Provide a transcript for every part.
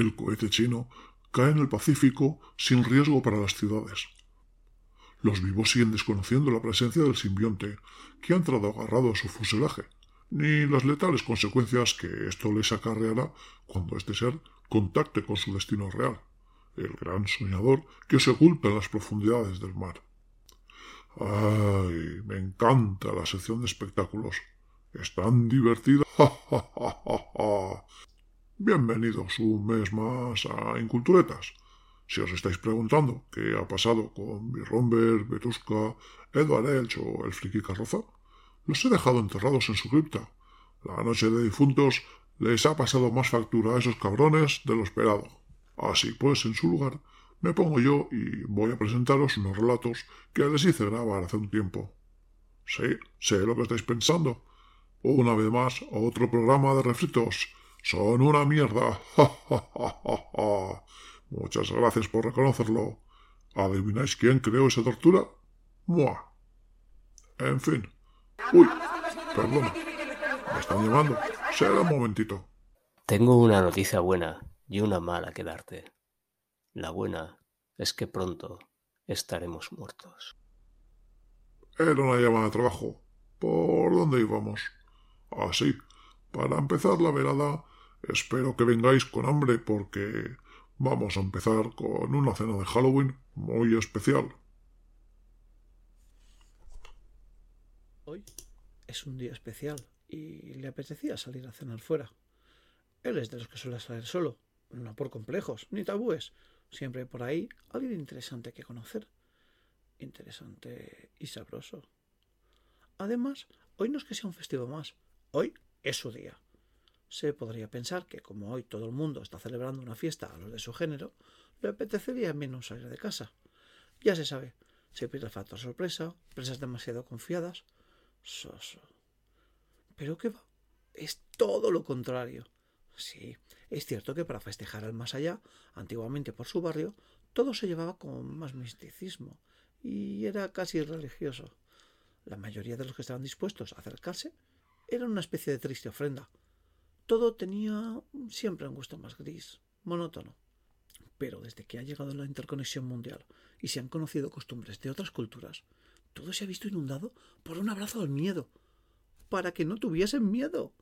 El cohete chino cae en el Pacífico sin riesgo para las ciudades. Los vivos siguen desconociendo la presencia del simbionte, que ha entrado agarrado a su fuselaje, ni las letales consecuencias que esto les acarreará cuando este ser contacte con su destino real, el gran soñador que se oculta en las profundidades del mar. ¡Ay! Me encanta la sección de espectáculos. Es tan divertida. Bienvenidos un mes más a Inculturetas. Si os estáis preguntando qué ha pasado con Birromber, Vetuska, Edward Elch o el friki carroza, los he dejado enterrados en su cripta. La noche de difuntos les ha pasado más factura a esos cabrones de lo esperado. Así pues, en su lugar, me pongo yo y voy a presentaros unos relatos que les hice grabar hace un tiempo. Sí, sé lo que estáis pensando. Una vez más, otro programa de refritos. Son una mierda. Muchas gracias por reconocerlo. ¿Adivináis quién creó esa tortura? Mua. En fin. Uy, perdona. Me están llamando. Será un momentito. Tengo una noticia buena y una mala que darte. La buena es que pronto estaremos muertos. Era una llamada de trabajo. ¿Por dónde íbamos? Así. Para empezar la velada, espero que vengáis con hambre porque vamos a empezar con una cena de Halloween muy especial. Hoy es un día especial y le apetecía salir a cenar fuera. Él es de los que suele salir solo, no por complejos ni tabúes. Siempre por ahí alguien interesante que conocer. Interesante y sabroso. Además, hoy no es que sea un festivo más, hoy es su día. Se podría pensar que como hoy todo el mundo está celebrando una fiesta a los de su género, le apetecería menos salir de casa. Ya se sabe, se pierde el factor sorpresa, presas demasiado confiadas. Soso. Pero qué va, es todo lo contrario. Sí, es cierto que para festejar al más allá, antiguamente por su barrio, todo se llevaba con más misticismo y era casi religioso. La mayoría de los que estaban dispuestos a acercarse era una especie de triste ofrenda. Todo tenía siempre un gusto más gris, monótono. Pero desde que ha llegado la interconexión mundial y se han conocido costumbres de otras culturas, todo se ha visto inundado por un abrazo al miedo, para que no tuviesen miedo.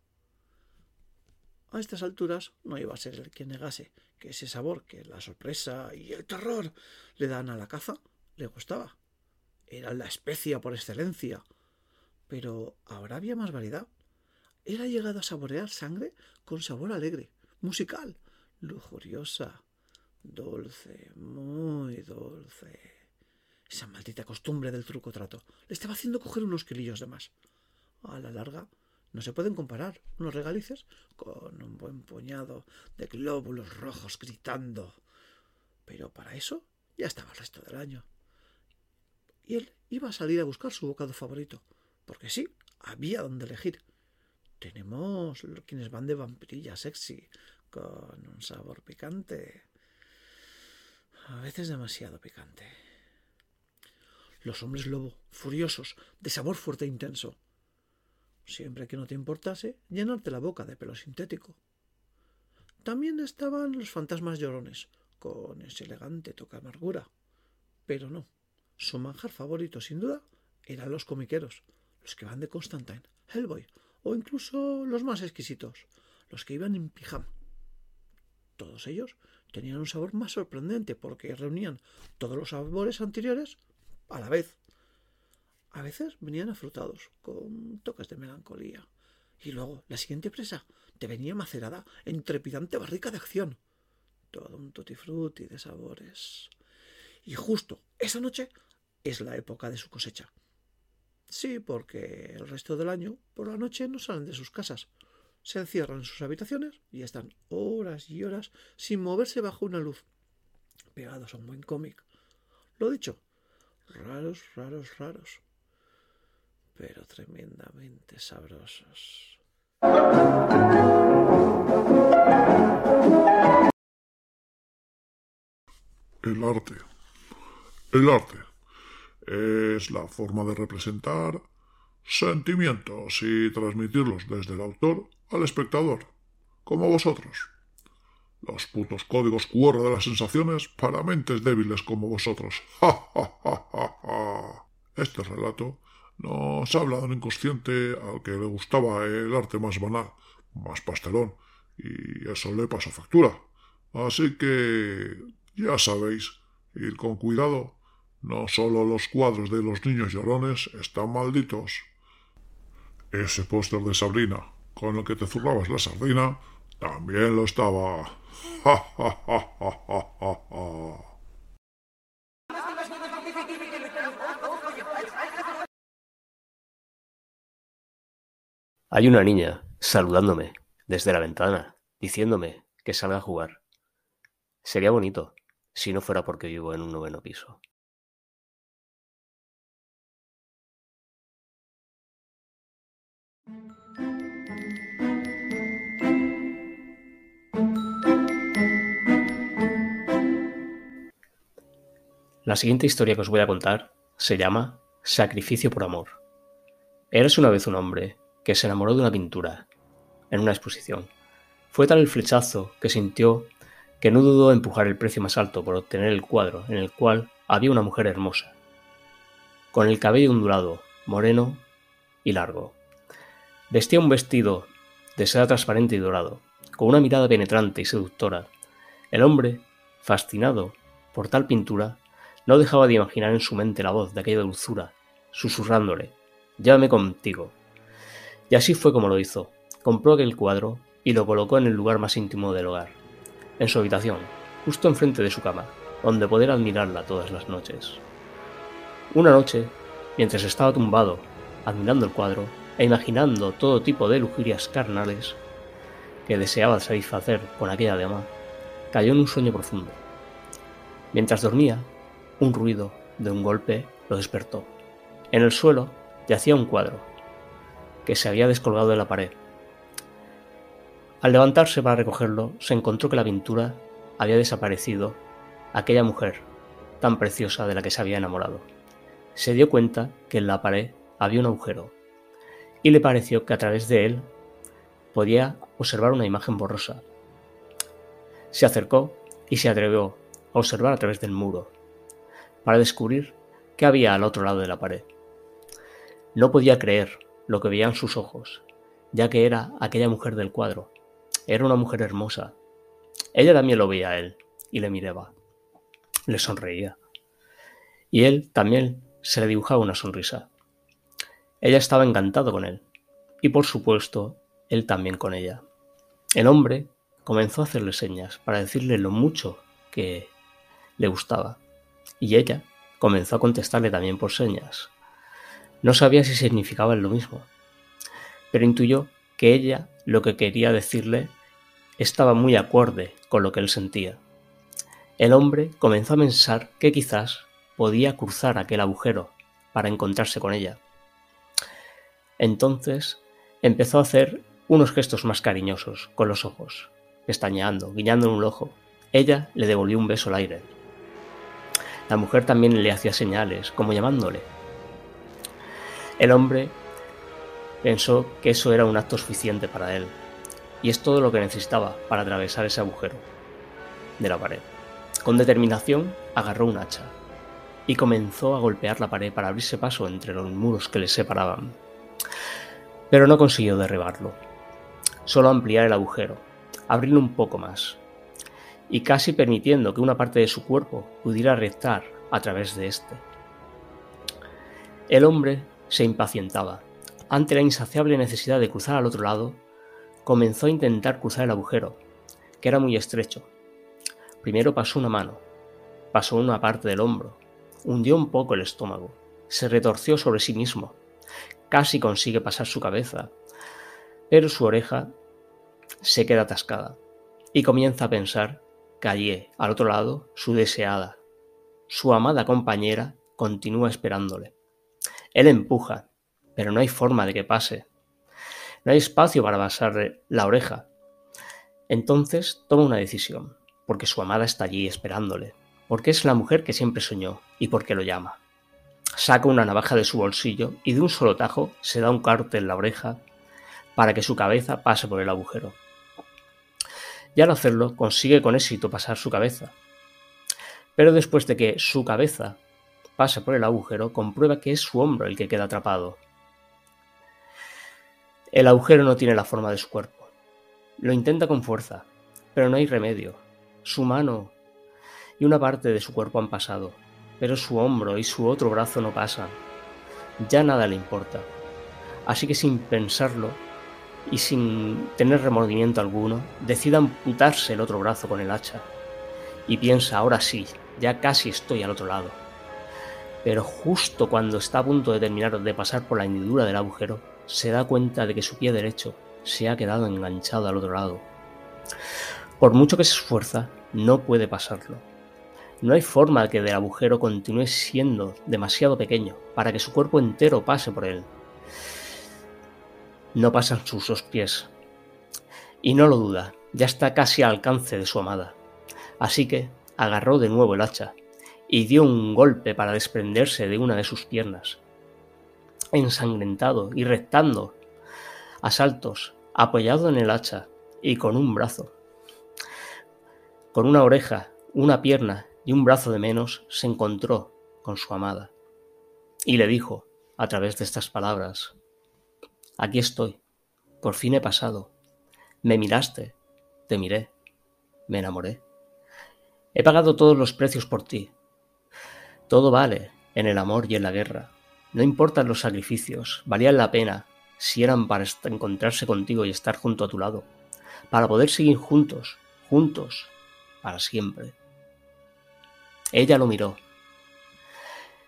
A estas alturas no iba a ser el quien negase que ese sabor que la sorpresa y el terror le dan a la caza le gustaba. Era la especia por excelencia. Pero ahora había más variedad. Él ha llegado a saborear sangre con sabor alegre, musical, lujuriosa, dulce, muy dulce. Esa maldita costumbre del truco trato le estaba haciendo coger unos kilillos de más. A la larga no se pueden comparar unos regalices con un buen puñado de glóbulos rojos gritando. Pero para eso ya estaba el resto del año. Y él iba a salir a buscar su bocado favorito, porque sí, había donde elegir. Tenemos quienes van de vampirilla sexy, con un sabor picante. A veces demasiado picante. Los hombres lobo, furiosos, de sabor fuerte e intenso siempre que no te importase llenarte la boca de pelo sintético. También estaban los fantasmas llorones, con ese elegante toque amargura. Pero no, su manjar favorito, sin duda, eran los comiqueros, los que van de Constantine, Hellboy, o incluso los más exquisitos, los que iban en pijama. Todos ellos tenían un sabor más sorprendente porque reunían todos los sabores anteriores a la vez a veces venían afrutados, con toques de melancolía. Y luego, la siguiente presa te venía macerada en trepidante barrica de acción. Todo un tutti de sabores. Y justo esa noche es la época de su cosecha. Sí, porque el resto del año, por la noche, no salen de sus casas. Se encierran en sus habitaciones y están horas y horas sin moverse bajo una luz, pegados a un buen cómic. Lo dicho, raros, raros, raros pero tremendamente sabrosos. El arte. El arte es la forma de representar sentimientos y transmitirlos desde el autor al espectador, como vosotros. Los putos códigos QR de las sensaciones para mentes débiles como vosotros. ¡Ja, ja, ja, ja! Este relato nos habla de un inconsciente al que le gustaba el arte más banal, más pastelón, y eso le pasó factura. Así que ya sabéis, ir con cuidado. No solo los cuadros de los niños llorones están malditos. Ese póster de Sabrina, con el que te zurrabas la sardina, también lo estaba. ¡Ja, ja, ja, ja, ja, ja! Hay una niña saludándome desde la ventana, diciéndome que salga a jugar. Sería bonito si no fuera porque vivo en un noveno piso. La siguiente historia que os voy a contar se llama Sacrificio por amor. Eres una vez un hombre que se enamoró de una pintura en una exposición. Fue tal el flechazo que sintió que no dudó en empujar el precio más alto por obtener el cuadro en el cual había una mujer hermosa, con el cabello ondulado, moreno y largo. Vestía un vestido de seda transparente y dorado, con una mirada penetrante y seductora. El hombre, fascinado por tal pintura, no dejaba de imaginar en su mente la voz de aquella dulzura, susurrándole, llévame contigo. Y así fue como lo hizo. Compró aquel cuadro y lo colocó en el lugar más íntimo del hogar, en su habitación, justo enfrente de su cama, donde poder admirarla todas las noches. Una noche, mientras estaba tumbado, admirando el cuadro e imaginando todo tipo de lujurias carnales que deseaba satisfacer con aquella dama, cayó en un sueño profundo. Mientras dormía, un ruido de un golpe lo despertó. En el suelo yacía un cuadro, que se había descolgado de la pared. Al levantarse para recogerlo, se encontró que la pintura había desaparecido, aquella mujer tan preciosa de la que se había enamorado. Se dio cuenta que en la pared había un agujero, y le pareció que a través de él podía observar una imagen borrosa. Se acercó y se atrevió a observar a través del muro para descubrir qué había al otro lado de la pared. No podía creer lo que veían sus ojos, ya que era aquella mujer del cuadro. Era una mujer hermosa. Ella también lo veía a él y le miraba. Le sonreía. Y él también se le dibujaba una sonrisa. Ella estaba encantado con él. Y por supuesto, él también con ella. El hombre comenzó a hacerle señas para decirle lo mucho que le gustaba y ella comenzó a contestarle también por señas. No sabía si significaban lo mismo, pero intuyó que ella lo que quería decirle estaba muy acorde con lo que él sentía. El hombre comenzó a pensar que quizás podía cruzar aquel agujero para encontrarse con ella. Entonces empezó a hacer unos gestos más cariñosos con los ojos, pestañeando, guiñando en un ojo. Ella le devolvió un beso al aire la mujer también le hacía señales, como llamándole. El hombre pensó que eso era un acto suficiente para él, y es todo lo que necesitaba para atravesar ese agujero de la pared. Con determinación agarró un hacha y comenzó a golpear la pared para abrirse paso entre los muros que le separaban. Pero no consiguió derribarlo, solo ampliar el agujero, abrirlo un poco más, y casi permitiendo que una parte de su cuerpo pudiera rectar a través de éste. El hombre se impacientaba. Ante la insaciable necesidad de cruzar al otro lado, comenzó a intentar cruzar el agujero, que era muy estrecho. Primero pasó una mano, pasó una parte del hombro, hundió un poco el estómago, se retorció sobre sí mismo, casi consigue pasar su cabeza, pero su oreja se queda atascada y comienza a pensar Callé, al otro lado, su deseada. Su amada compañera continúa esperándole. Él empuja, pero no hay forma de que pase. No hay espacio para basarle la oreja. Entonces toma una decisión, porque su amada está allí esperándole, porque es la mujer que siempre soñó y porque lo llama. Saca una navaja de su bolsillo y de un solo tajo se da un corte en la oreja para que su cabeza pase por el agujero. y al hacerlo consigue con éxito pasar su cabeza. Pero después de que su cabeza pase por el agujero, comprueba que es su hombro el que queda atrapado. El agujero no tiene la forma de su cuerpo. Lo intenta con fuerza, pero no hay remedio. Su mano y una parte de su cuerpo han pasado, pero su hombro y su otro brazo no pasan. Ya nada le importa. Así que sin pensarlo y sin tener remordimiento alguno, decide amputarse el otro brazo con el hacha. Y piensa, ahora sí, ya casi estoy al otro lado. Pero justo cuando está a punto de terminar de pasar por la hendidura del agujero, se da cuenta de que su pie derecho se ha quedado enganchado al otro lado. Por mucho que se esfuerza, no puede pasarlo. No hay forma que el agujero continúe siendo demasiado pequeño para que su cuerpo entero pase por él. No pasan sus dos pies. Y no lo duda, ya está casi al alcance de su amada. Así que agarró de nuevo el hacha y dio un golpe para desprenderse de una de sus piernas. Ensangrentado y rectando a saltos, apoyado en el hacha y con un brazo. Con una oreja, una pierna y un brazo de menos, se encontró con su amada y le dijo, a través de estas palabras, Aquí estoy, por fin he pasado, me miraste, te miré, me enamoré. He pagado todos los precios por ti. Todo vale en el amor y en la guerra. No importan los sacrificios, valían la pena si eran para encontrarse contigo y estar junto a tu lado, para poder seguir juntos, juntos, para siempre. Ella lo miró.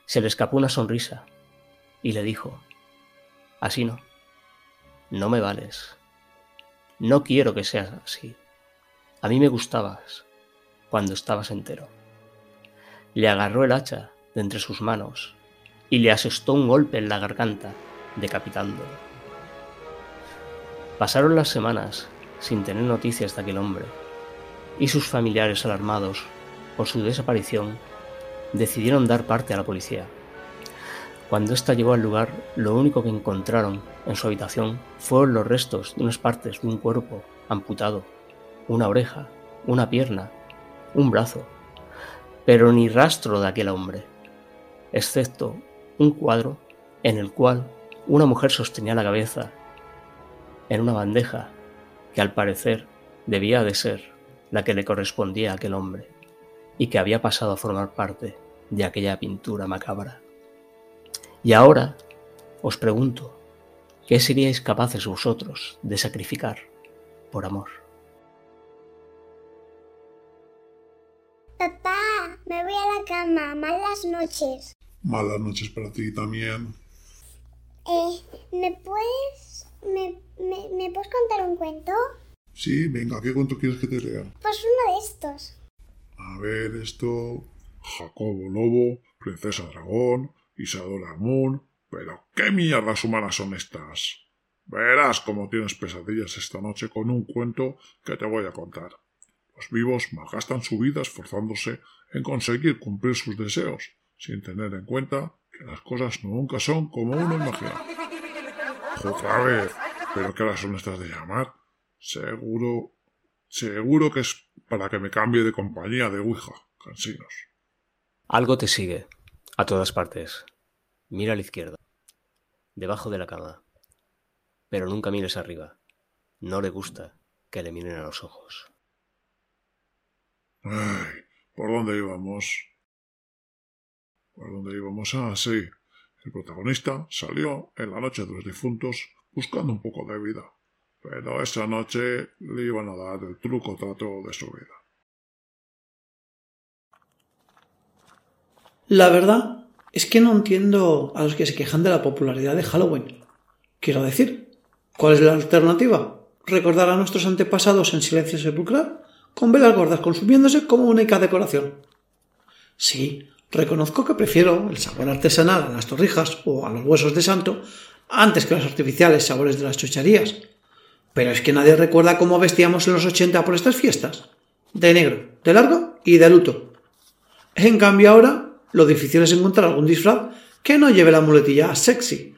Se le escapó una sonrisa y le dijo, así no, no me vales. No quiero que seas así. A mí me gustabas cuando estabas entero. Le agarró el hacha de entre sus manos y le asestó un golpe en la garganta, decapitándolo. Pasaron las semanas sin tener noticias de aquel hombre, y sus familiares alarmados por su desaparición decidieron dar parte a la policía. Cuando ésta llegó al lugar, lo único que encontraron en su habitación fueron los restos de unas partes de un cuerpo amputado, una oreja, una pierna un brazo, pero ni rastro de aquel hombre, excepto un cuadro en el cual una mujer sostenía la cabeza en una bandeja que al parecer debía de ser la que le correspondía a aquel hombre y que había pasado a formar parte de aquella pintura macabra. Y ahora os pregunto, ¿qué seríais capaces vosotros de sacrificar por amor? Papá, me voy a la cama. Malas noches. Malas noches para ti también. Eh, ¿me puedes... Me, me, puedes contar un cuento? Sí, venga, ¿qué cuento quieres que te lea? Pues uno de estos. A ver, esto... Jacobo Lobo, Princesa Dragón, Isadora Moon... Pero qué mierdas humanas son estas. Verás cómo tienes pesadillas esta noche con un cuento que te voy a contar. Los vivos malgastan su vida esforzándose en conseguir cumplir sus deseos, sin tener en cuenta que las cosas nunca son como uno imagina. Otra pero qué horas son estas de llamar. Seguro, seguro que es para que me cambie de compañía de Ouija, cansinos. Algo te sigue, a todas partes. Mira a la izquierda, debajo de la cama. Pero nunca mires arriba. No le gusta que le miren a los ojos. Ay, ¿por dónde íbamos? ¿Por dónde íbamos? Ah, sí. El protagonista salió en la noche de los difuntos buscando un poco de vida, pero esa noche le iban a dar el truco trato de su vida. La verdad es que no entiendo a los que se quejan de la popularidad de Halloween. Quiero decir, ¿cuál es la alternativa? ¿Recordar a nuestros antepasados en silencio sepulcral? con velas gordas consumiéndose como única decoración. Sí, reconozco que prefiero el sabor artesanal a las torrijas o a los huesos de santo antes que los artificiales sabores de las chucherías. Pero es que nadie recuerda cómo vestíamos en los ochenta por estas fiestas. De negro, de largo y de luto. En cambio ahora, lo difícil es encontrar algún disfraz que no lleve la muletilla sexy.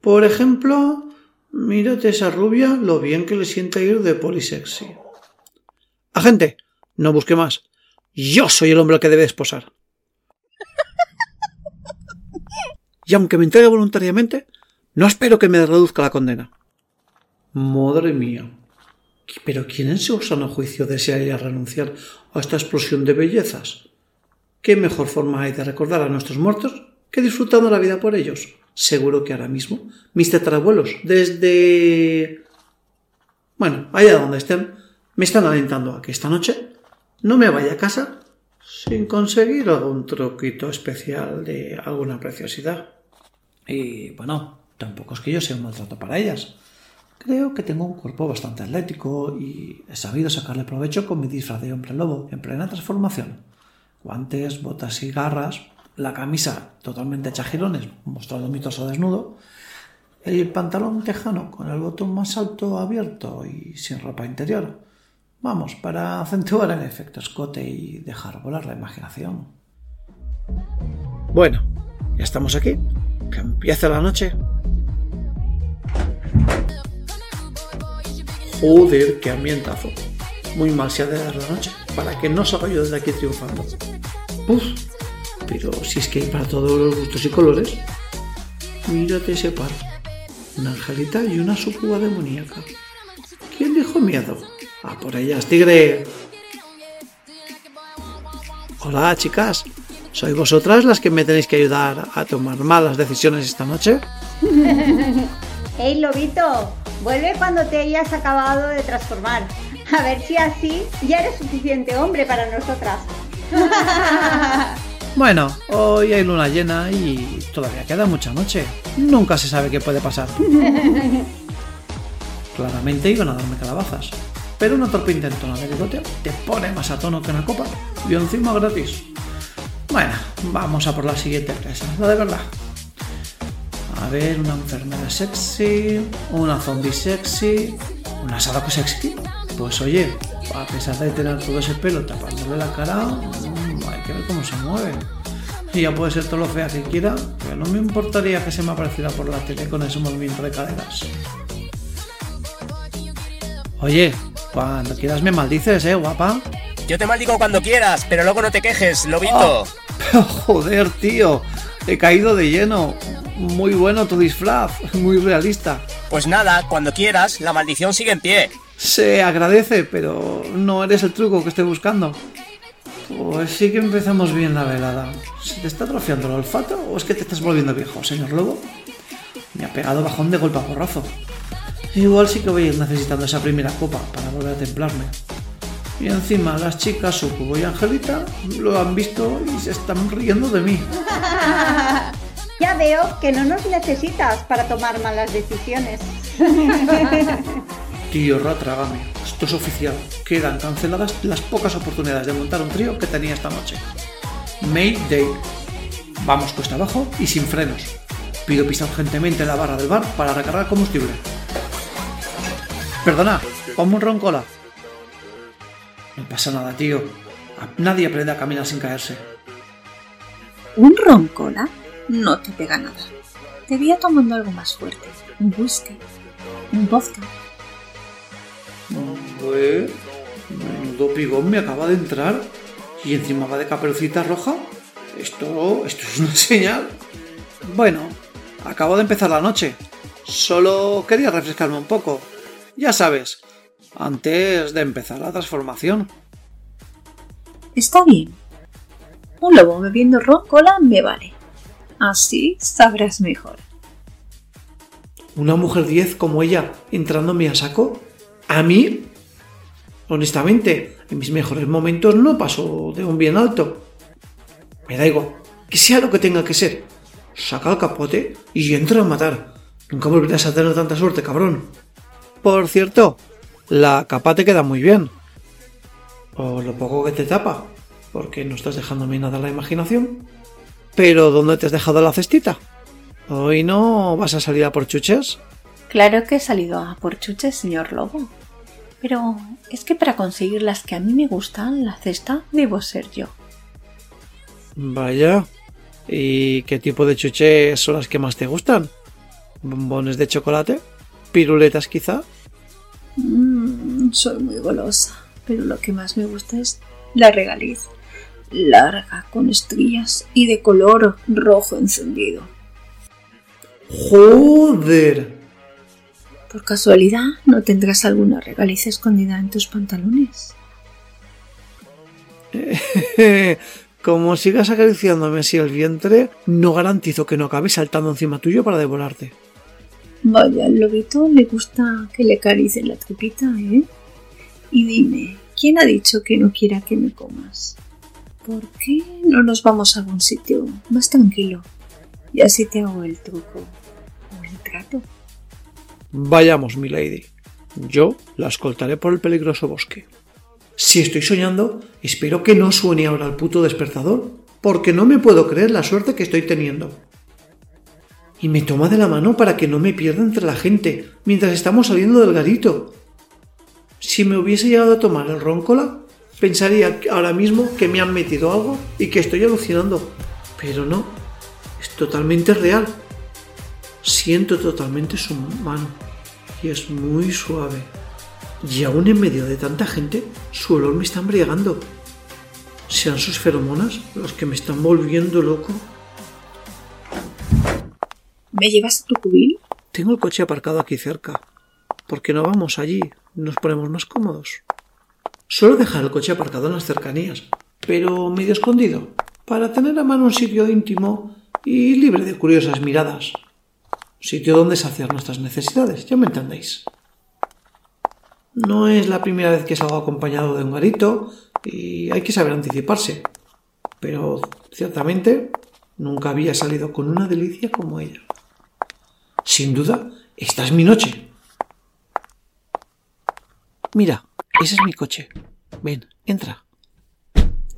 Por ejemplo, mírate esa rubia lo bien que le siente ir de polisexy. Agente, no busque más. Yo soy el hombre que debe esposar. Y aunque me entregue voluntariamente, no espero que me reduzca la condena. Madre mía. Pero ¿quién en su sano juicio desearía renunciar a esta explosión de bellezas? ¿Qué mejor forma hay de recordar a nuestros muertos que disfrutando la vida por ellos? Seguro que ahora mismo mis tetarabuelos, desde... Bueno, allá donde estén, me están alentando a que esta noche no me vaya a casa sin conseguir algún truquito especial de alguna preciosidad. Y bueno, tampoco es que yo sea un maltrato para ellas. Creo que tengo un cuerpo bastante atlético y he sabido sacarle provecho con mi disfraz de hombre lobo en plena transformación. Guantes, botas y garras, la camisa totalmente hecha girones, mostrando mi torso desnudo, el pantalón tejano con el botón más alto abierto y sin ropa interior. Vamos, para acentuar el efecto escote y dejar volar la imaginación. Bueno, ya estamos aquí. Que empiece la noche. Joder, qué ambientazo. Muy mal se ha de dar la noche, para que no salga yo desde aquí triunfando. Uf, pero si es que hay para todos los gustos y colores. Mírate ese par. Una angelita y una sucuba demoníaca. ¿Quién dijo miedo? A por ellas, tigre. Hola, chicas. ¿Sois vosotras las que me tenéis que ayudar a tomar malas decisiones esta noche? ¡Ey, lobito! Vuelve cuando te hayas acabado de transformar. A ver si así ya eres suficiente hombre para nosotras. Bueno, hoy hay luna llena y todavía queda mucha noche. Nunca se sabe qué puede pasar. Claramente iban a darme calabazas. Pero una torpe intentona de bigoteo te pone más a tono que una copa y encima gratis. Bueno, vamos a por la siguiente presa, la de verdad. A ver, una enfermera sexy, una zombie sexy, una Sadako sexy. Pues oye, a pesar de tener todo ese pelo tapándole la cara, mm, hay que ver cómo se mueve. Y ya puede ser todo lo fea que quiera, pero no me importaría que se me apareciera por la tele con ese movimiento de caderas. Oye, cuando quieras me maldices, eh, guapa. Yo te maldigo cuando quieras, pero luego no te quejes, lobito. Joder, tío, he caído de lleno. Muy bueno tu disfraz, muy realista. Pues nada, cuando quieras, la maldición sigue en pie. Se agradece, pero no eres el truco que estoy buscando. Pues sí que empezamos bien la velada. ¿Se te está atrofiando el olfato o es que te estás volviendo viejo, señor Lobo? Me ha pegado bajón de golpe a porrazo. Igual sí que voy a ir necesitando esa primera copa para volver a templarme. Y encima las chicas, Sucubo y Angelita, lo han visto y se están riendo de mí. ya veo que no nos necesitas para tomar malas decisiones. Tío Ratrágame, esto es oficial. Quedan canceladas las pocas oportunidades de montar un trío que tenía esta noche. Mayday. Vamos cuesta abajo y sin frenos. Pido pista urgentemente la barra del bar para recargar combustible. Perdona, ponme un roncola. No pasa nada, tío. Nadie aprende a caminar sin caerse. ¿Un roncola? No te pega nada. Te voy a tomando algo más fuerte. Un whisky. Un vodka. Pues, menudo pigón me acaba de entrar y encima va de caperucita roja. Esto, esto es una señal. Bueno, acabo de empezar la noche. Solo quería refrescarme un poco. Ya sabes, antes de empezar la transformación. Está bien. Un lobo bebiendo ron cola me vale. Así sabrás mejor. ¿Una mujer 10 como ella entrándome a saco? ¿A mí? Honestamente, en mis mejores momentos no paso de un bien alto. Me da igual, que sea lo que tenga que ser. Saca el capote y entra a matar. Nunca volverás a tener tanta suerte, cabrón. Por cierto, la capa te queda muy bien. O lo poco que te tapa, porque no estás dejándome nada a la imaginación. Pero ¿dónde te has dejado la cestita? ¿Hoy no vas a salir a por chuches? Claro que he salido a por chuches, señor Lobo. Pero es que para conseguir las que a mí me gustan, la cesta debo ser yo. Vaya. ¿Y qué tipo de chuches son las que más te gustan? ¿Bombones de chocolate? ¿Piruletas quizá? Mm, soy muy golosa. pero lo que más me gusta es la regaliz, larga, con estrías y de color rojo encendido. ¡Joder! ¿Por casualidad no tendrás alguna regaliz escondida en tus pantalones? Como sigas acariciándome así el vientre, no garantizo que no acabe saltando encima tuyo para devorarte. Vaya, al lobito le gusta que le acaricien la tripita, ¿eh? Y dime, ¿quién ha dicho que no quiera que me comas? ¿Por qué no nos vamos a algún sitio más tranquilo? Y así te hago el truco o el trato. Vayamos, mi lady. Yo la escoltaré por el peligroso bosque. Si estoy soñando, espero que no suene ahora el puto despertador, porque no me puedo creer la suerte que estoy teniendo. Y me toma de la mano para que no me pierda entre la gente mientras estamos saliendo del garito. Si me hubiese llegado a tomar el roncola, pensaría ahora mismo que me han metido algo y que estoy alucinando. Pero no, es totalmente real. Siento totalmente su mano y es muy suave. Y aún en medio de tanta gente, su olor me está embriagando. ¿Sean sus feromonas los que me están volviendo loco? ¿Me llevas a tu cubil? Tengo el coche aparcado aquí cerca. ¿Por qué no vamos allí? Nos ponemos más cómodos. Suelo dejar el coche aparcado en las cercanías, pero medio escondido, para tener a mano un sitio íntimo y libre de curiosas miradas. Sitio donde saciar nuestras necesidades, ya me entendéis. No es la primera vez que salgo acompañado de un garito y hay que saber anticiparse. Pero ciertamente nunca había salido con una delicia como ella. Sin duda, esta es mi noche. Mira, ese es mi coche. Ven, entra.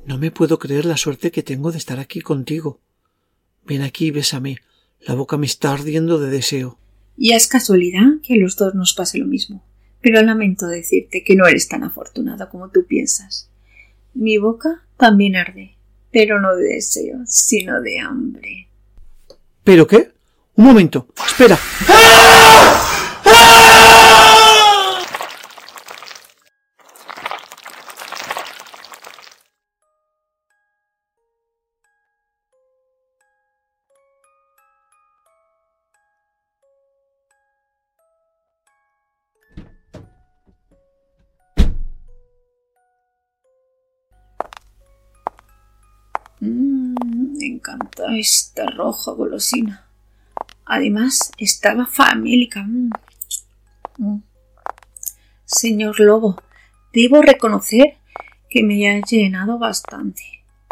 No me puedo creer la suerte que tengo de estar aquí contigo. Ven aquí y bésame. La boca me está ardiendo de deseo. Y es casualidad que a los dos nos pase lo mismo. Pero lamento decirte que no eres tan afortunado como tú piensas. Mi boca también arde, pero no de deseo, sino de hambre. ¿Pero qué? Un momento. Espera. Mmm, golosina. Además, estaba famélica. Mm. Mm. Señor Lobo, debo reconocer que me ha llenado bastante,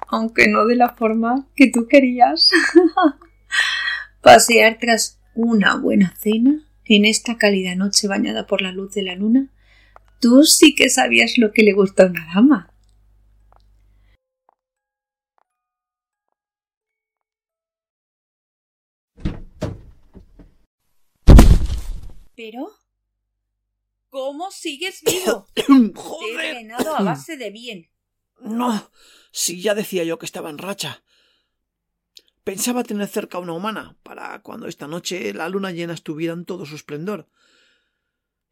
aunque no de la forma que tú querías. Pasear tras una buena cena en esta cálida noche bañada por la luz de la luna, tú sí que sabías lo que le gusta a una dama. Pero, ¿cómo sigues vivo? Te he a base de bien. No, si ya decía yo que estaba en racha. Pensaba tener cerca a una humana para cuando esta noche la luna llena estuviera en todo su esplendor.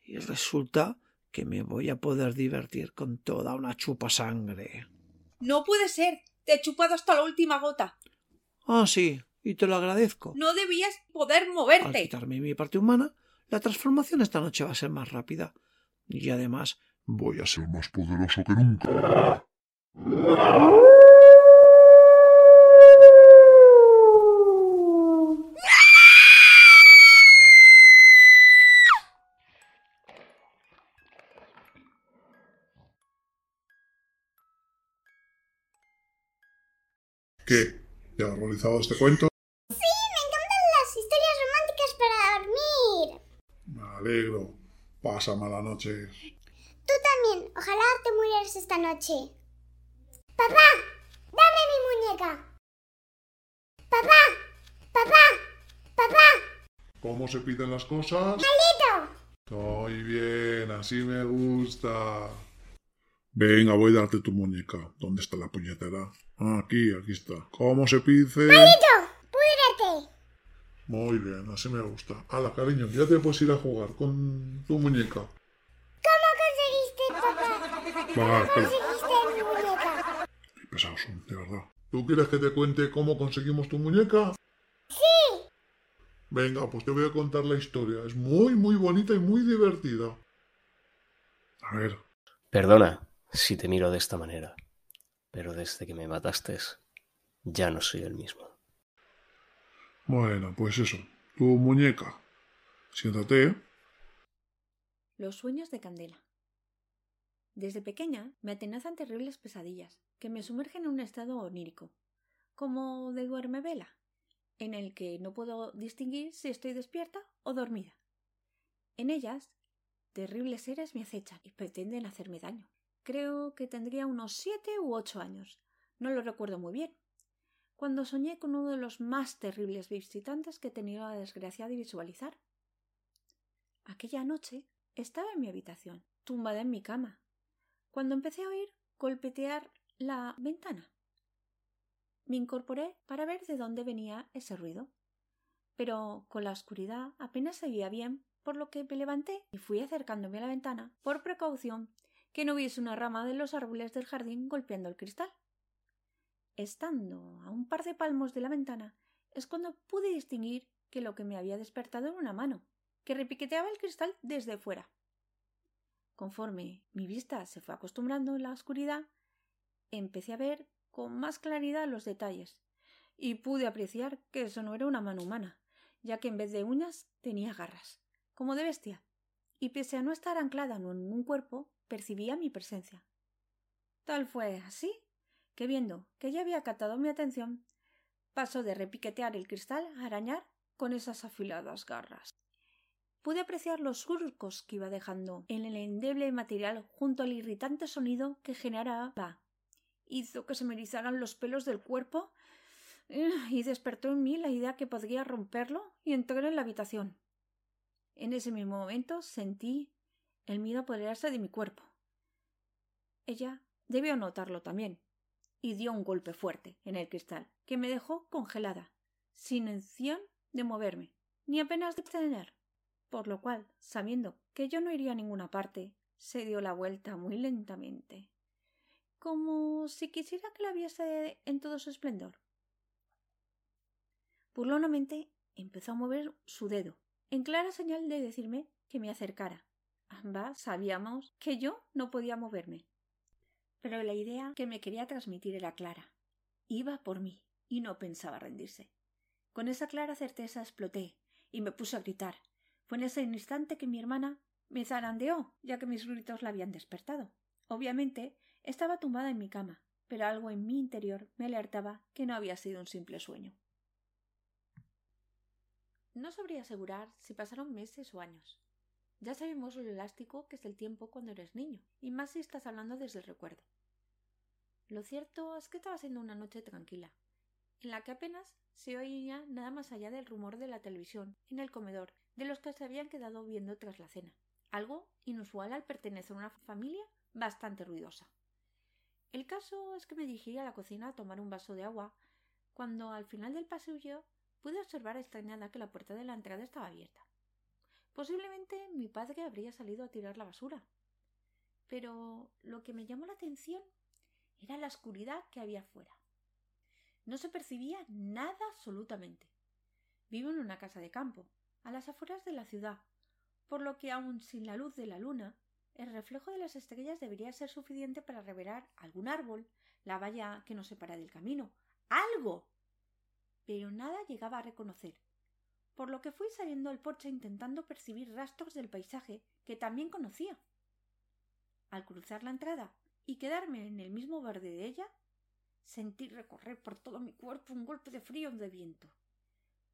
Y resulta que me voy a poder divertir con toda una chupa sangre. No puede ser. Te he chupado hasta la última gota. Ah, sí, y te lo agradezco. No debías poder Al moverte. quitarme mi parte humana, la transformación esta noche va a ser más rápida. Y además, Voy a ser más poderoso que nunca. ¿Qué? ¿Ya has realizado este cuento? Sí, me encantan las historias románticas para dormir. Me alegro. Pasa mala noche. Tú también. Ojalá te murieras esta noche. Papá, dame mi muñeca. Papá, papá, papá. ¿Cómo se piden las cosas? Malito. Muy bien, así me gusta. Venga, voy a darte tu muñeca. ¿Dónde está la puñetera? Ah, aquí, aquí está. ¿Cómo se pide? Malito. Muy bien, así me gusta. Hala, cariño, ya te puedes ir a jugar con tu muñeca. ¿Cómo conseguiste, papá? Va, espera. conseguiste mi muñeca? Qué pesados son, de verdad. ¿Tú quieres que te cuente cómo conseguimos tu muñeca? Sí. Venga, pues te voy a contar la historia. Es muy, muy bonita y muy divertida. A ver, Perdona si te miro de esta manera, pero desde que me mataste ya no soy el mismo. Bueno, pues eso. Tu muñeca. Siéntate. Los sueños de Candela. Desde pequeña me atenazan terribles pesadillas que me sumergen en un estado onírico, como de duermevela, en el que no puedo distinguir si estoy despierta o dormida. En ellas, terribles seres me acechan y pretenden hacerme daño. Creo que tendría unos siete u ocho años. No lo recuerdo muy bien. Cuando soñé con uno de los más terribles visitantes que he tenido la desgracia de visualizar. Aquella noche estaba en mi habitación, tumbada en mi cama, cuando empecé a oír golpetear la ventana. Me incorporé para ver de dónde venía ese ruido, pero con la oscuridad apenas se veía bien, por lo que me levanté y fui acercándome a la ventana por precaución que no hubiese una rama de los árboles del jardín golpeando el cristal. Estando a un par de palmos de la ventana es cuando pude distinguir que lo que me había despertado era una mano, que repiqueteaba el cristal desde fuera. Conforme mi vista se fue acostumbrando en la oscuridad, empecé a ver con más claridad los detalles, y pude apreciar que eso no era una mano humana, ya que en vez de uñas tenía garras, como de bestia, y pese a no estar anclada en un cuerpo, percibía mi presencia. Tal fue así que viendo que ya había captado mi atención, pasó de repiquetear el cristal a arañar con esas afiladas garras. Pude apreciar los surcos que iba dejando en el endeble material junto al irritante sonido que generaba. Hizo que se me erizaran los pelos del cuerpo eh, y despertó en mí la idea que podría romperlo y entrar en la habitación. En ese mismo momento sentí el miedo apoderarse de mi cuerpo. Ella debió notarlo también, y dio un golpe fuerte en el cristal, que me dejó congelada, sin opción de moverme, ni apenas de tener. Por lo cual, sabiendo que yo no iría a ninguna parte, se dio la vuelta muy lentamente, como si quisiera que la viese en todo su esplendor. Burlonamente empezó a mover su dedo, en clara señal de decirme que me acercara. Ambas sabíamos que yo no podía moverme, pero la idea que me quería transmitir era clara. Iba por mí y no pensaba rendirse. Con esa clara certeza exploté y me puse a gritar. Fue en ese instante que mi hermana me zarandeó, ya que mis gritos la habían despertado. Obviamente estaba tumbada en mi cama, pero algo en mi interior me alertaba que no había sido un simple sueño. No sabría asegurar si pasaron meses o años. Ya sabemos lo elástico que es el tiempo cuando eres niño, y más si estás hablando desde el recuerdo. Lo cierto es que estaba siendo una noche tranquila, en la que apenas se oía nada más allá del rumor de la televisión en el comedor de los que se habían quedado viendo tras la cena, algo inusual al pertenecer a una familia bastante ruidosa. El caso es que me dirigí a la cocina a tomar un vaso de agua, cuando al final del pasillo pude observar extrañada que la puerta de la entrada estaba abierta. Posiblemente mi padre habría salido a tirar la basura. Pero lo que me llamó la atención era la oscuridad que había fuera. No se percibía nada absolutamente. Vivo en una casa de campo, a las afueras de la ciudad, por lo que aun sin la luz de la luna, el reflejo de las estrellas debería ser suficiente para revelar algún árbol, la valla que nos separa del camino, algo. Pero nada llegaba a reconocer, por lo que fui saliendo del porche intentando percibir rastros del paisaje que también conocía. Al cruzar la entrada y quedarme en el mismo verde de ella, sentí recorrer por todo mi cuerpo un golpe de frío de viento,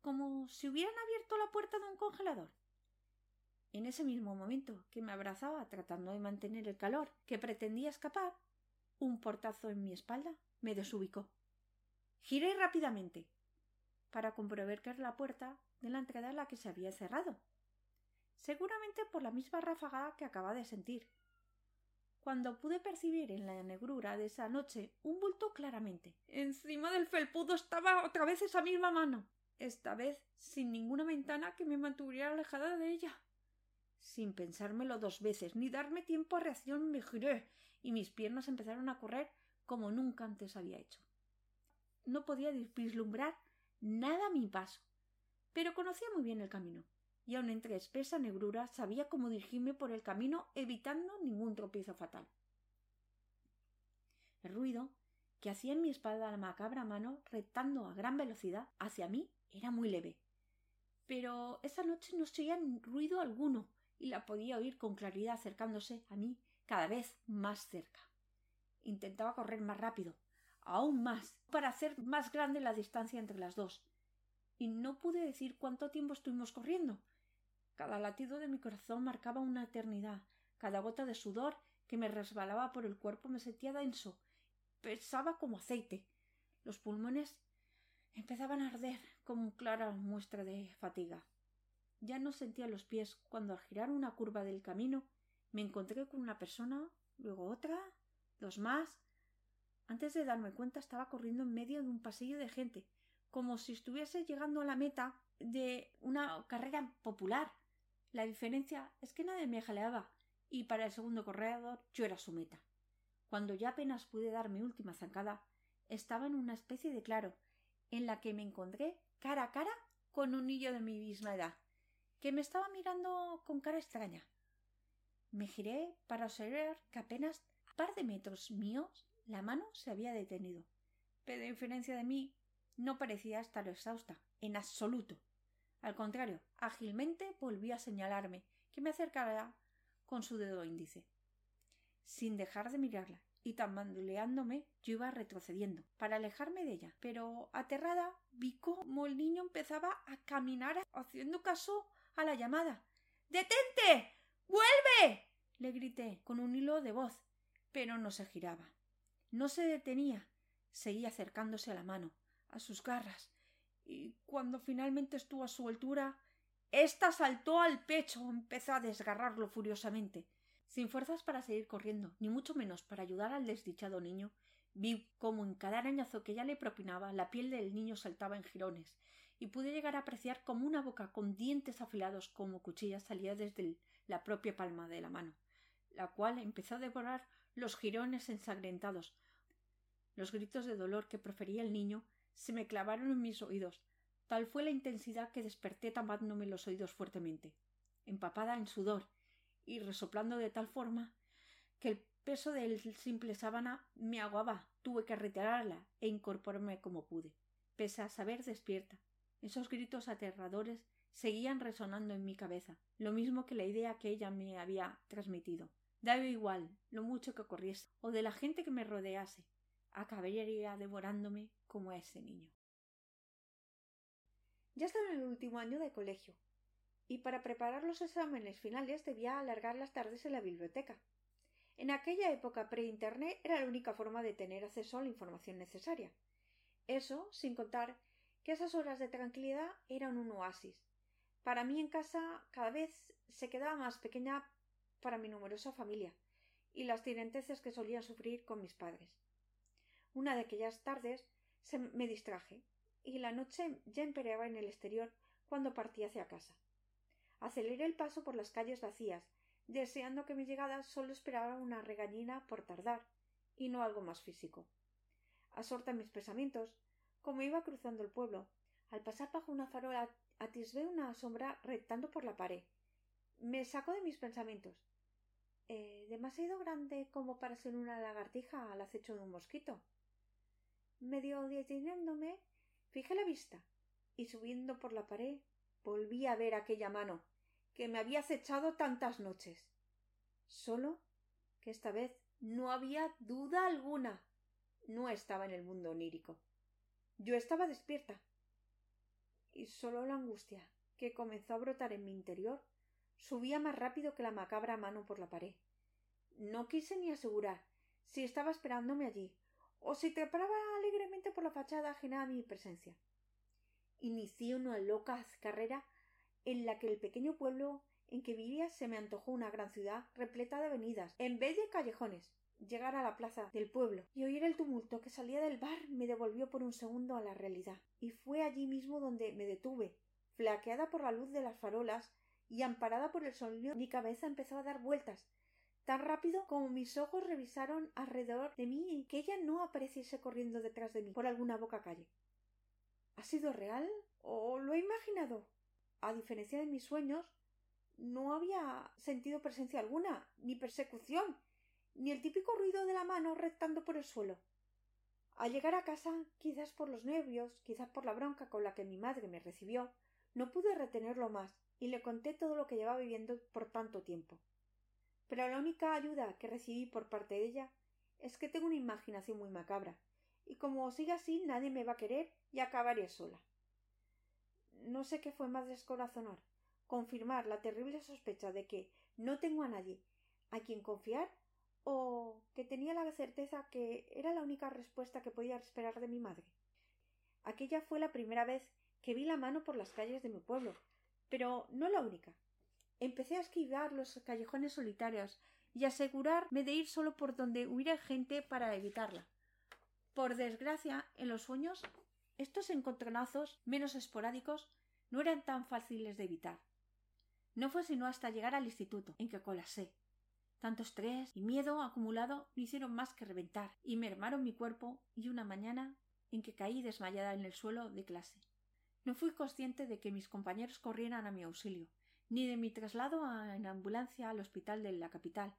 como si hubieran abierto la puerta de un congelador. En ese mismo momento que me abrazaba tratando de mantener el calor que pretendía escapar, un portazo en mi espalda me desubicó. Giré rápidamente para comprobar que era la puerta de la entrada la que se había cerrado. Seguramente por la misma ráfaga que acaba de sentir. Cuando pude percibir en la negrura de esa noche un bulto claramente. Encima del felpudo estaba otra vez esa misma mano. Esta vez sin ninguna ventana que me mantuviera alejada de ella. Sin pensármelo dos veces ni darme tiempo a reacción me giré y mis piernas empezaron a correr como nunca antes había hecho. No podía vislumbrar nada a mi paso, pero conocía muy bien el camino, y aun entre espesa negrura sabía cómo dirigirme por el camino evitando ningún tropiezo fatal. El ruido que hacía en mi espalda la macabra mano retando a gran velocidad hacia mí era muy leve. Pero esa noche no se oía ruido alguno y la podía oír con claridad acercándose a mí cada vez más cerca. Intentaba correr más rápido, aún más, para hacer más grande la distancia entre las dos. Y no pude decir cuánto tiempo estuvimos corriendo. Cada latido de mi corazón marcaba una eternidad. Cada gota de sudor que me resbalaba por el cuerpo me sentía denso, pesaba como aceite. Los pulmones empezaban a arder como clara muestra de fatiga. Ya no sentía los pies cuando al girar una curva del camino me encontré con una persona, luego otra, dos más. Antes de darme cuenta estaba corriendo en medio de un pasillo de gente, como si estuviese llegando a la meta de una carrera popular. La diferencia es que nadie me jaleaba, y para el segundo corredor yo era su meta. Cuando ya apenas pude dar mi última zancada, estaba en una especie de claro, en la que me encontré cara a cara con un niño de mi misma edad, que me estaba mirando con cara extraña. Me giré para observar que apenas a par de metros míos la mano se había detenido. Pero a diferencia de mí, no parecía estar exhausta, en absoluto. Al contrario, ágilmente volvió a señalarme que me acercara con su dedo índice. Sin dejar de mirarla y tambanduleándome, yo iba retrocediendo para alejarme de ella. Pero aterrada vi cómo el niño empezaba a caminar haciendo caso a la llamada. ¡Detente! ¡Vuelve! le grité con un hilo de voz, pero no se giraba. No se detenía. Seguía acercándose a la mano, a sus garras, y cuando finalmente estuvo a su altura, ésta saltó al pecho, empezó a desgarrarlo furiosamente. Sin fuerzas para seguir corriendo, ni mucho menos para ayudar al desdichado niño, vi cómo en cada arañazo que ella le propinaba la piel del niño saltaba en jirones, y pude llegar a apreciar como una boca con dientes afilados como cuchillas salía desde la propia palma de la mano, la cual empezó a devorar los jirones ensangrentados. Los gritos de dolor que profería el niño se me clavaron en mis oídos. Tal fue la intensidad que desperté tapándome los oídos fuertemente. Empapada en sudor y resoplando de tal forma que el peso del simple sábana me aguaba. Tuve que retirarla e incorporarme como pude. Pese a saber despierta, esos gritos aterradores seguían resonando en mi cabeza, lo mismo que la idea que ella me había transmitido. Daba igual lo mucho que corriese o de la gente que me rodease, acabaría devorándome como a ese niño. Ya estaba en el último año de colegio, y para preparar los exámenes finales debía alargar las tardes en la biblioteca. En aquella época pre-internet era la única forma de tener acceso a la información necesaria. Eso, sin contar que esas horas de tranquilidad eran un oasis. Para mí en casa cada vez se quedaba más pequeña para mi numerosa familia y las tiranteces que solía sufrir con mis padres. Una de aquellas tardes me distraje y la noche ya empereaba en el exterior cuando partí hacia casa. Aceleré el paso por las calles vacías, deseando que mi llegada solo esperara una regañina por tardar, y no algo más físico. Asorta mis pensamientos, como iba cruzando el pueblo, al pasar bajo una farola atisbé una sombra rectando por la pared. Me sacó de mis pensamientos. Eh, demasiado grande como para ser una lagartija al acecho de un mosquito. Medio deteniéndome, fijé la vista, y subiendo por la pared volví a ver aquella mano que me había acechado tantas noches. Solo que esta vez no había duda alguna. No estaba en el mundo onírico. Yo estaba despierta. Y solo la angustia que comenzó a brotar en mi interior subía más rápido que la macabra mano por la pared. No quise ni asegurar si estaba esperándome allí o si trepaba alegremente por la fachada ajena a mi presencia. Inicié una loca carrera en la que el pequeño pueblo en que vivía se me antojó una gran ciudad repleta de avenidas, en vez de callejones. Llegar a la plaza del pueblo y oír el tumulto que salía del bar me devolvió por un segundo a la realidad. Y fue allí mismo donde me detuve, flaqueada por la luz de las farolas y amparada por el sonido mi cabeza empezó a dar vueltas tan rápido como mis ojos revisaron alrededor de mí y que ella no apareciese corriendo detrás de mí por alguna boca calle. ¿Ha sido real o lo he imaginado? A diferencia de mis sueños, no había sentido presencia alguna, ni persecución, ni el típico ruido de la mano rectando por el suelo. Al llegar a casa, quizás por los nervios, quizás por la bronca con la que mi madre me recibió, no pude retenerlo más y le conté todo lo que llevaba viviendo por tanto tiempo. Pero la única ayuda que recibí por parte de ella es que tengo una imaginación muy macabra, y como siga así nadie me va a querer y acabaré sola. No sé qué fue más descorazonar confirmar la terrible sospecha de que no tengo a nadie a quien confiar o que tenía la certeza que era la única respuesta que podía esperar de mi madre. Aquella fue la primera vez que vi la mano por las calles de mi pueblo, pero no la única. Empecé a esquivar los callejones solitarios y asegurarme de ir solo por donde hubiera gente para evitarla. Por desgracia, en los sueños, estos encontronazos menos esporádicos no eran tan fáciles de evitar. No fue sino hasta llegar al instituto en que colasé. Tanto estrés y miedo acumulado no hicieron más que reventar y mermaron mi cuerpo y una mañana en que caí desmayada en el suelo de clase. No fui consciente de que mis compañeros corrieran a mi auxilio, ni de mi traslado en ambulancia al hospital de la capital.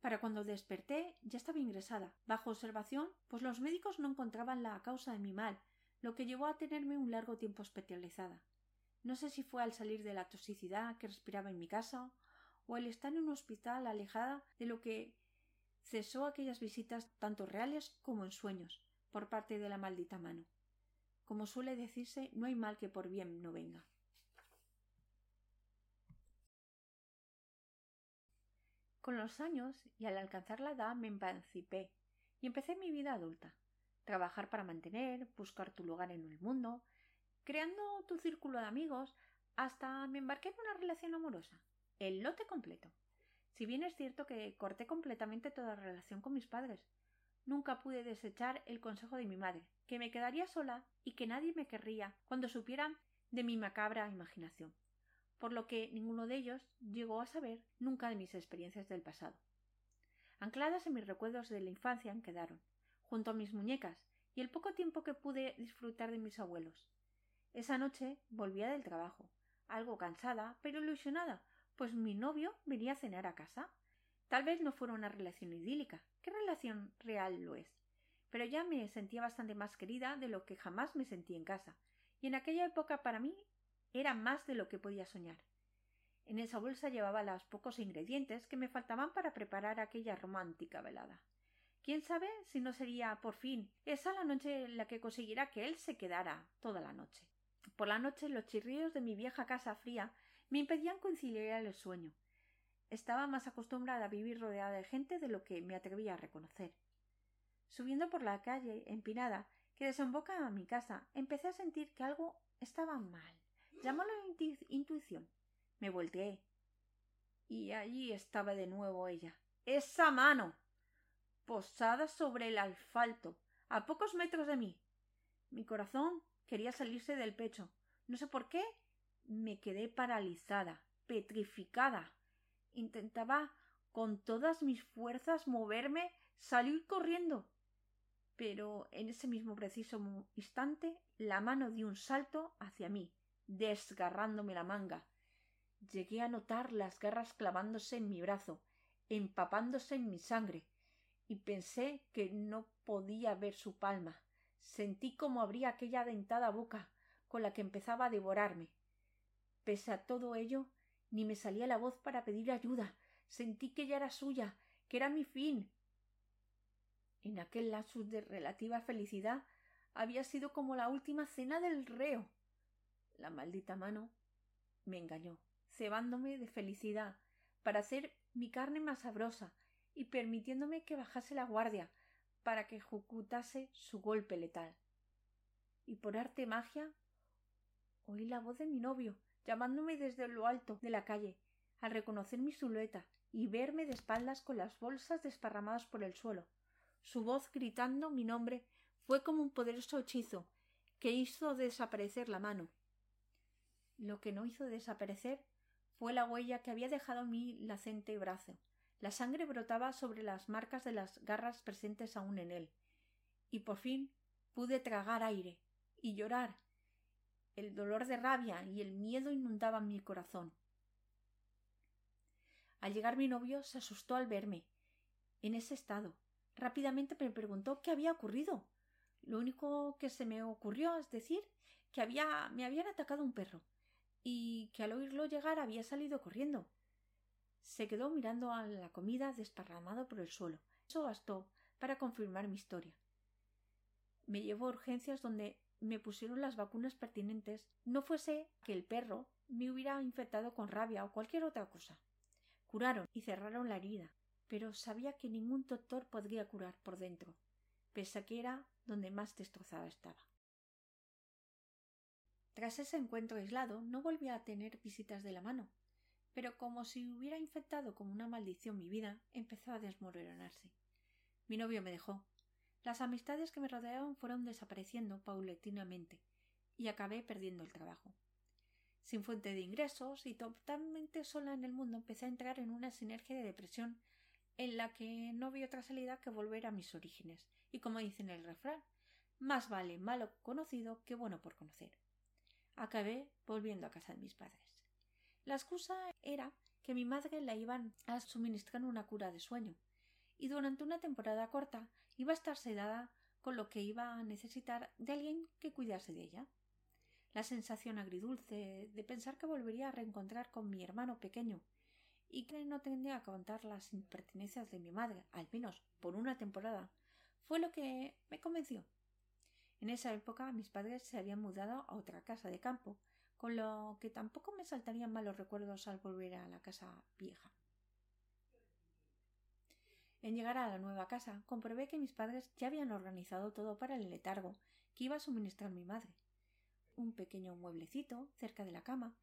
Para cuando desperté ya estaba ingresada, bajo observación, pues los médicos no encontraban la causa de mi mal, lo que llevó a tenerme un largo tiempo hospitalizada. No sé si fue al salir de la toxicidad que respiraba en mi casa o el estar en un hospital alejada de lo que cesó aquellas visitas tanto reales como en sueños por parte de la maldita mano. Como suele decirse, no hay mal que por bien no venga. Con los años y al alcanzar la edad me emancipé y empecé mi vida adulta. Trabajar para mantener, buscar tu lugar en el mundo, creando tu círculo de amigos, hasta me embarqué en una relación amorosa. El lote completo. Si bien es cierto que corté completamente toda relación con mis padres, nunca pude desechar el consejo de mi madre, que me quedaría sola y que nadie me querría cuando supieran de mi macabra imaginación, por lo que ninguno de ellos llegó a saber nunca de mis experiencias del pasado. Ancladas en mis recuerdos de la infancia quedaron, junto a mis muñecas y el poco tiempo que pude disfrutar de mis abuelos, esa noche volvía del trabajo, algo cansada, pero ilusionada, pues mi novio venía a cenar a casa. Tal vez no fuera una relación idílica. ¿Qué relación real lo es? Pero ya me sentía bastante más querida de lo que jamás me sentí en casa, y en aquella época para mí era más de lo que podía soñar. En esa bolsa llevaba los pocos ingredientes que me faltaban para preparar aquella romántica velada. Quién sabe si no sería por fin esa la noche en la que consiguiera que él se quedara toda la noche. Por la noche los chirridos de mi vieja casa fría me impedían conciliar el sueño. Estaba más acostumbrada a vivir rodeada de gente de lo que me atrevía a reconocer. Subiendo por la calle empinada que desemboca a mi casa, empecé a sentir que algo estaba mal. Llámalo intuición. Me volteé. Y allí estaba de nuevo ella. ¡Esa mano! posada sobre el asfalto, a pocos metros de mí. Mi corazón quería salirse del pecho. No sé por qué me quedé paralizada, petrificada. Intentaba con todas mis fuerzas moverme, salir corriendo. Pero en ese mismo preciso instante la mano dio un salto hacia mí, desgarrándome la manga. Llegué a notar las garras clavándose en mi brazo, empapándose en mi sangre, y pensé que no podía ver su palma. Sentí como abría aquella dentada boca con la que empezaba a devorarme. Pese a todo ello, ni me salía la voz para pedir ayuda. Sentí que ya era suya, que era mi fin. En aquel lapsus de relativa felicidad había sido como la última cena del reo. La maldita mano me engañó, cebándome de felicidad, para hacer mi carne más sabrosa y permitiéndome que bajase la guardia, para que ejecutase su golpe letal. Y por arte magia oí la voz de mi novio llamándome desde lo alto de la calle, al reconocer mi silueta y verme de espaldas con las bolsas desparramadas por el suelo. Su voz gritando mi nombre fue como un poderoso hechizo que hizo desaparecer la mano. Lo que no hizo desaparecer fue la huella que había dejado mi lacente brazo, La sangre brotaba sobre las marcas de las garras presentes aún en él. Y por fin pude tragar aire y llorar. El dolor de rabia y el miedo inundaban mi corazón. Al llegar mi novio se asustó al verme en ese estado. Rápidamente me preguntó qué había ocurrido. Lo único que se me ocurrió es decir que había me habían atacado un perro y que al oírlo llegar había salido corriendo. Se quedó mirando a la comida desparramado por el suelo. Eso bastó para confirmar mi historia. Me llevó a urgencias donde me pusieron las vacunas pertinentes, no fuese que el perro me hubiera infectado con rabia o cualquier otra cosa. Curaron y cerraron la herida, pero sabía que ningún doctor podría curar por dentro, pese a que era donde más destrozada estaba. Tras ese encuentro aislado no volví a tener visitas de la mano, pero como si hubiera infectado como una maldición mi vida, empezó a desmoronarse. Mi novio me dejó. Las amistades que me rodeaban fueron desapareciendo paulatinamente, y acabé perdiendo el trabajo. Sin fuente de ingresos y totalmente sola en el mundo, empecé a entrar en una sinergia de depresión en la que no vi otra salida que volver a mis orígenes, y como dice en el refrán, más vale malo conocido que bueno por conocer. Acabé volviendo a casa de mis padres. La excusa era que mi madre la iban a suministrar una cura de sueño, y durante una temporada corta iba a estar sedada con lo que iba a necesitar de alguien que cuidase de ella. La sensación agridulce de pensar que volvería a reencontrar con mi hermano pequeño y que no tendría que contar las impertinencias de mi madre, al menos por una temporada, fue lo que me convenció. En esa época mis padres se habían mudado a otra casa de campo, con lo que tampoco me saltarían malos recuerdos al volver a la casa vieja. En llegar a la nueva casa, comprobé que mis padres ya habían organizado todo para el letargo que iba a suministrar mi madre. Un pequeño mueblecito cerca de la cama,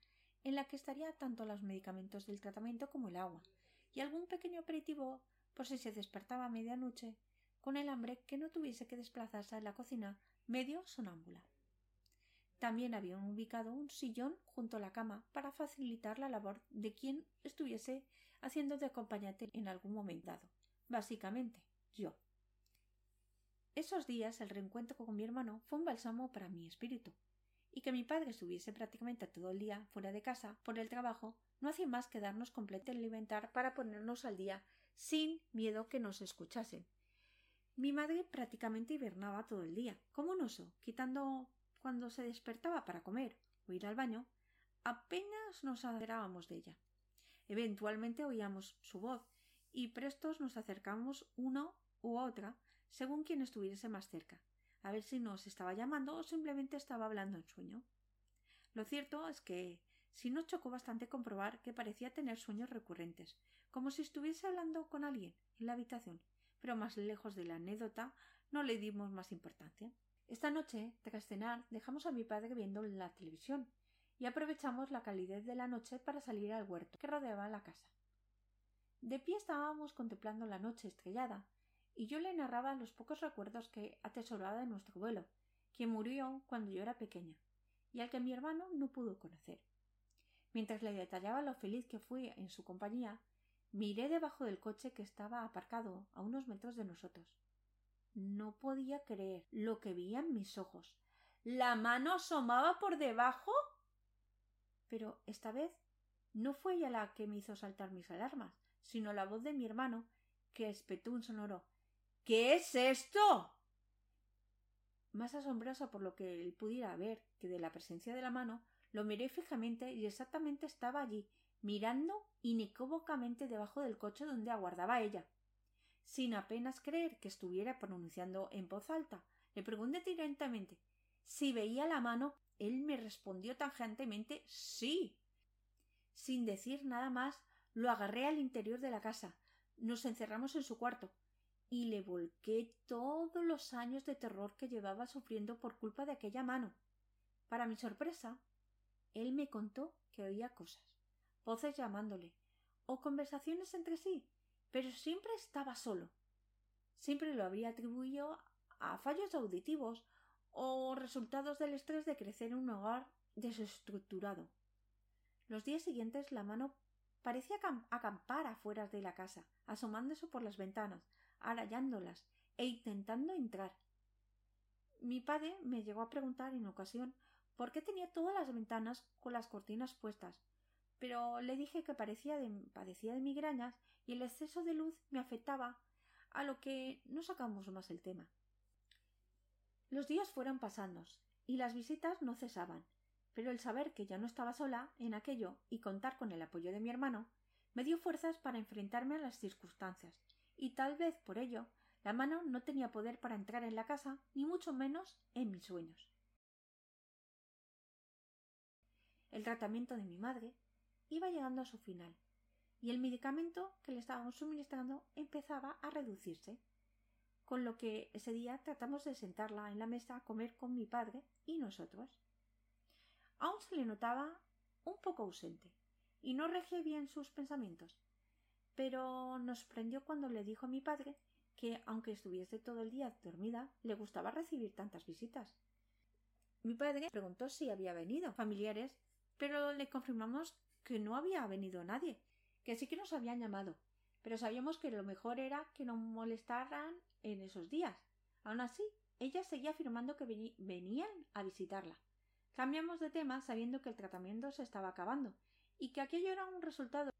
en la que estaría tanto los medicamentos del tratamiento como el agua, y algún pequeño aperitivo por si se despertaba a medianoche con el hambre que no tuviese que desplazarse a la cocina medio sonámbula. También habían ubicado un sillón junto a la cama para facilitar la labor de quien estuviese haciendo de acompañante en algún momento dado. Básicamente, yo. Esos días el reencuentro con mi hermano fue un bálsamo para mi espíritu, y que mi padre estuviese prácticamente todo el día fuera de casa por el trabajo no hacía más que darnos completo alimentar para ponernos al día sin miedo que nos escuchasen. Mi madre prácticamente hibernaba todo el día, como un oso, quitando cuando se despertaba para comer o ir al baño, apenas nos alegrábamos de ella. Eventualmente oíamos su voz y prestos nos acercamos uno u otra según quien estuviese más cerca, a ver si nos estaba llamando o simplemente estaba hablando en sueño. Lo cierto es que si nos chocó bastante comprobar que parecía tener sueños recurrentes, como si estuviese hablando con alguien en la habitación, pero más lejos de la anécdota no le dimos más importancia. Esta noche, tras cenar, dejamos a mi padre viendo la televisión y aprovechamos la calidez de la noche para salir al huerto que rodeaba la casa. De pie estábamos contemplando la noche estrellada, y yo le narraba los pocos recuerdos que atesoraba de nuestro abuelo, quien murió cuando yo era pequeña, y al que mi hermano no pudo conocer. Mientras le detallaba lo feliz que fui en su compañía, miré debajo del coche que estaba aparcado a unos metros de nosotros. No podía creer lo que veían mis ojos. ¿La mano asomaba por debajo? Pero esta vez no fue ella la que me hizo saltar mis alarmas, sino la voz de mi hermano, que espetó un sonoro ¿Qué es esto? Más asombrosa por lo que él pudiera ver que de la presencia de la mano, lo miré fijamente y exactamente estaba allí, mirando inequívocamente debajo del coche donde aguardaba ella. Sin apenas creer que estuviera pronunciando en voz alta, le pregunté tirantemente si veía la mano. Él me respondió tangentemente sí. Sin decir nada más, lo agarré al interior de la casa, nos encerramos en su cuarto, y le volqué todos los años de terror que llevaba sufriendo por culpa de aquella mano. Para mi sorpresa, él me contó que oía cosas, voces llamándole, o conversaciones entre sí, pero siempre estaba solo. Siempre lo habría atribuido a fallos auditivos o resultados del estrés de crecer en un hogar desestructurado. Los días siguientes la mano parecía acampar afuera de la casa, asomándose por las ventanas, arallándolas e intentando entrar. Mi padre me llegó a preguntar en ocasión por qué tenía todas las ventanas con las cortinas puestas, pero le dije que parecía de, padecía de migrañas y el exceso de luz me afectaba, a lo que no sacamos más el tema. Los días fueron pasando y las visitas no cesaban, pero el saber que ya no estaba sola en aquello y contar con el apoyo de mi hermano me dio fuerzas para enfrentarme a las circunstancias, y tal vez por ello la mano no tenía poder para entrar en la casa, ni mucho menos en mis sueños. El tratamiento de mi madre iba llegando a su final, y el medicamento que le estábamos suministrando empezaba a reducirse, con lo que ese día tratamos de sentarla en la mesa a comer con mi padre y nosotros. Aún se le notaba un poco ausente, y no regía bien sus pensamientos, pero nos prendió cuando le dijo a mi padre que, aunque estuviese todo el día dormida, le gustaba recibir tantas visitas. Mi padre preguntó si había venido familiares, pero le confirmamos que no había venido nadie, que sí que nos habían llamado, pero sabíamos que lo mejor era que no molestaran en esos días. Aun así, ella seguía afirmando que venían a visitarla. Cambiamos de tema sabiendo que el tratamiento se estaba acabando y que aquello era un resultado.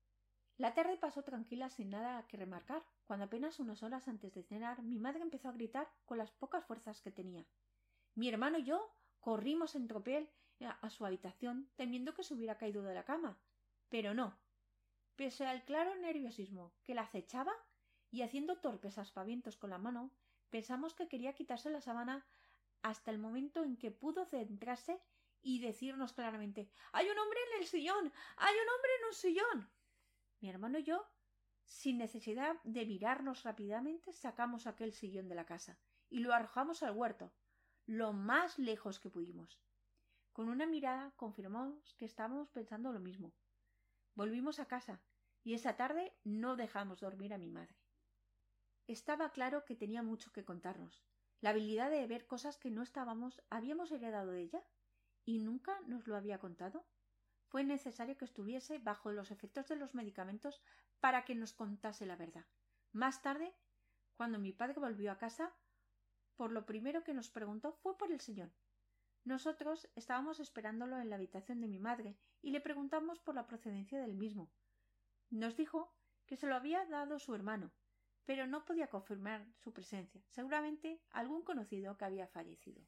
La tarde pasó tranquila sin nada que remarcar, cuando apenas unas horas antes de cenar mi madre empezó a gritar con las pocas fuerzas que tenía. Mi hermano y yo corrimos en tropel a su habitación temiendo que se hubiera caído de la cama. Pero no. Pese al claro nerviosismo que la acechaba y haciendo torpes aspavientos con la mano, pensamos que quería quitarse la sábana hasta el momento en que pudo centrarse y decirnos claramente Hay un hombre en el sillón. Hay un hombre en un sillón. Mi hermano y yo, sin necesidad de mirarnos rápidamente, sacamos aquel sillón de la casa y lo arrojamos al huerto, lo más lejos que pudimos. Con una mirada confirmamos que estábamos pensando lo mismo. Volvimos a casa y esa tarde no dejamos dormir a mi madre. Estaba claro que tenía mucho que contarnos. La habilidad de ver cosas que no estábamos habíamos heredado de ella y nunca nos lo había contado. Fue necesario que estuviese bajo los efectos de los medicamentos para que nos contase la verdad. Más tarde, cuando mi padre volvió a casa, por lo primero que nos preguntó fue por el señor. Nosotros estábamos esperándolo en la habitación de mi madre y le preguntamos por la procedencia del mismo. Nos dijo que se lo había dado su hermano, pero no podía confirmar su presencia, seguramente algún conocido que había fallecido.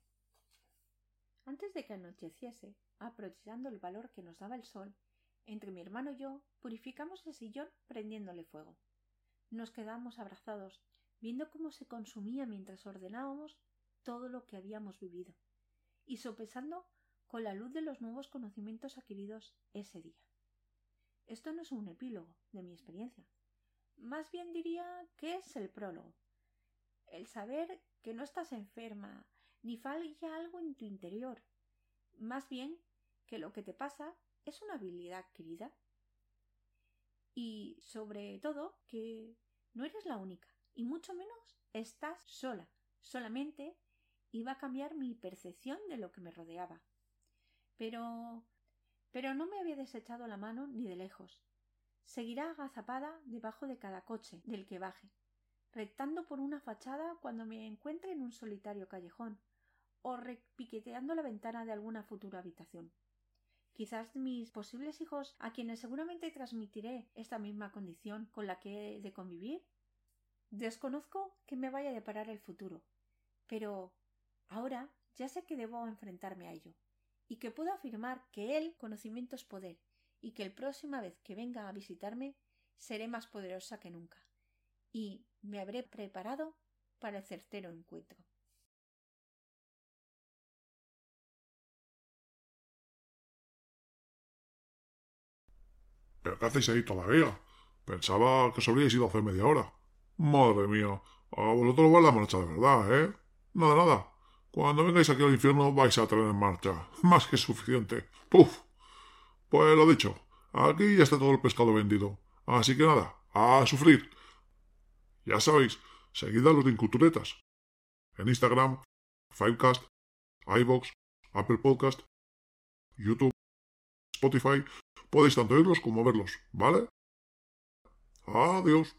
Antes de que anocheciese, aprovechando el valor que nos daba el sol, entre mi hermano y yo purificamos el sillón prendiéndole fuego. Nos quedamos abrazados, viendo cómo se consumía mientras ordenábamos todo lo que habíamos vivido y sopesando con la luz de los nuevos conocimientos adquiridos ese día. Esto no es un epílogo de mi experiencia. Más bien diría que es el prólogo. El saber que no estás enferma, ni falla algo en tu interior. Más bien que lo que te pasa es una habilidad adquirida. Y sobre todo que no eres la única, y mucho menos estás sola. Solamente iba a cambiar mi percepción de lo que me rodeaba. Pero. pero no me había desechado la mano ni de lejos. Seguirá agazapada debajo de cada coche del que baje, rectando por una fachada cuando me encuentre en un solitario callejón, o repiqueteando la ventana de alguna futura habitación. Quizás mis posibles hijos, a quienes seguramente transmitiré esta misma condición con la que he de convivir. Desconozco que me vaya a deparar el futuro, pero Ahora ya sé que debo enfrentarme a ello, y que puedo afirmar que el conocimiento es poder, y que la próxima vez que venga a visitarme seré más poderosa que nunca, y me habré preparado para el certero encuentro. ¿Pero qué hacéis ahí todavía? Pensaba que os habríais ido hace media hora. Madre mía, a vosotros va la marcha de verdad, ¿eh? Nada, nada. Cuando vengáis aquí al infierno vais a tener en marcha. Más que suficiente. ¡Puf! Pues lo dicho, aquí ya está todo el pescado vendido. Así que nada, a sufrir. Ya sabéis, seguid a los de Inculturetas. En Instagram, Fivecast, iVox, Apple Podcast, YouTube, Spotify. Podéis tanto oírlos como verlos, ¿vale? Adiós.